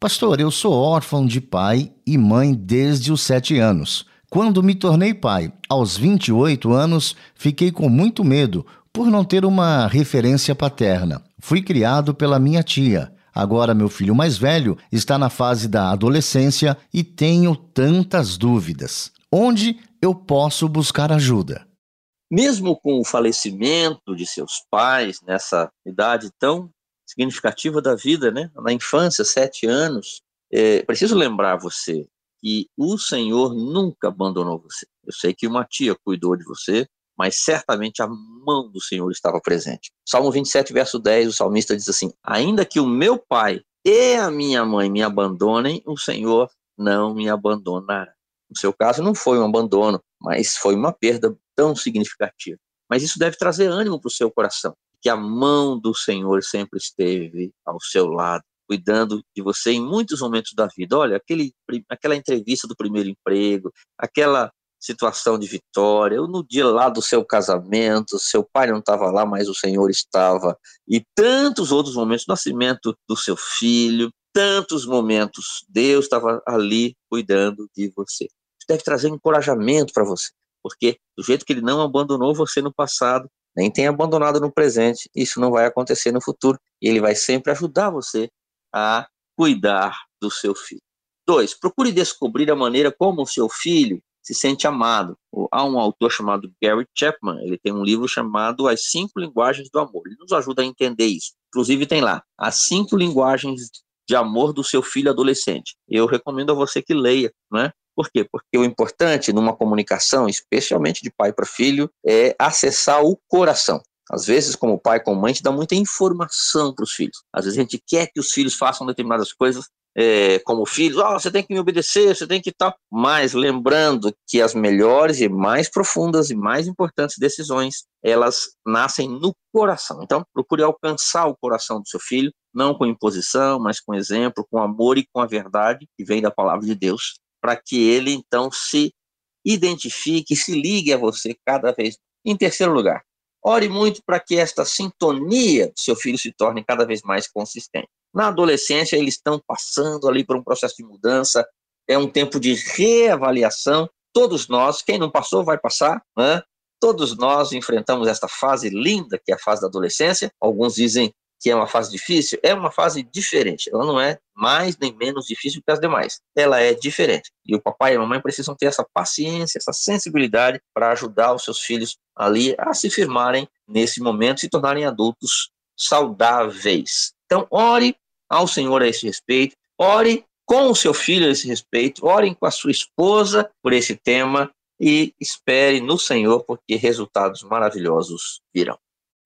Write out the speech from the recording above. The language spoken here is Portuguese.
Pastor, eu sou órfão de pai e mãe desde os sete anos. Quando me tornei pai, aos 28 anos, fiquei com muito medo por não ter uma referência paterna. Fui criado pela minha tia. Agora, meu filho mais velho está na fase da adolescência e tenho tantas dúvidas. Onde eu posso buscar ajuda? Mesmo com o falecimento de seus pais nessa idade tão significativa da vida, né? Na infância, sete anos, é, preciso lembrar você que o Senhor nunca abandonou você. Eu sei que uma tia cuidou de você, mas certamente a mão do Senhor estava presente. Salmo 27, verso 10, o salmista diz assim: Ainda que o meu pai e a minha mãe me abandonem, o Senhor não me abandonará. No seu caso, não foi um abandono, mas foi uma perda tão significativa. Mas isso deve trazer ânimo para o seu coração que a mão do Senhor sempre esteve ao seu lado, cuidando de você em muitos momentos da vida. Olha, aquele, aquela entrevista do primeiro emprego, aquela situação de vitória, no dia lá do seu casamento, seu pai não estava lá, mas o Senhor estava, e tantos outros momentos, nascimento do seu filho, tantos momentos, Deus estava ali cuidando de você. Isso deve trazer encorajamento para você, porque do jeito que ele não abandonou você no passado, nem tem abandonado no presente, isso não vai acontecer no futuro, e ele vai sempre ajudar você a cuidar do seu filho. Dois, procure descobrir a maneira como o seu filho se sente amado. Há um autor chamado Gary Chapman, ele tem um livro chamado As Cinco Linguagens do Amor. Ele nos ajuda a entender isso. Inclusive tem lá as cinco linguagens de amor do seu filho adolescente. Eu recomendo a você que leia, né? Por quê? Porque o importante numa comunicação, especialmente de pai para filho, é acessar o coração. Às vezes, como pai, como mãe, a gente dá muita informação para os filhos. Às vezes a gente quer que os filhos façam determinadas coisas é, como filhos, oh, você tem que me obedecer, você tem que tal. Mas lembrando que as melhores e mais profundas e mais importantes decisões, elas nascem no coração. Então, procure alcançar o coração do seu filho, não com imposição, mas com exemplo, com amor e com a verdade que vem da palavra de Deus para que ele então se identifique, se ligue a você cada vez. Em terceiro lugar, ore muito para que esta sintonia do seu filho se torne cada vez mais consistente. Na adolescência, eles estão passando ali por um processo de mudança, é um tempo de reavaliação. Todos nós, quem não passou, vai passar, né? Todos nós enfrentamos esta fase linda, que é a fase da adolescência. Alguns dizem que é uma fase difícil, é uma fase diferente. Ela não é mais nem menos difícil que as demais. Ela é diferente. E o papai e a mamãe precisam ter essa paciência, essa sensibilidade para ajudar os seus filhos ali a se firmarem nesse momento, se tornarem adultos saudáveis. Então, ore ao Senhor a esse respeito, ore com o seu filho a esse respeito, orem com a sua esposa por esse tema e espere no Senhor, porque resultados maravilhosos virão.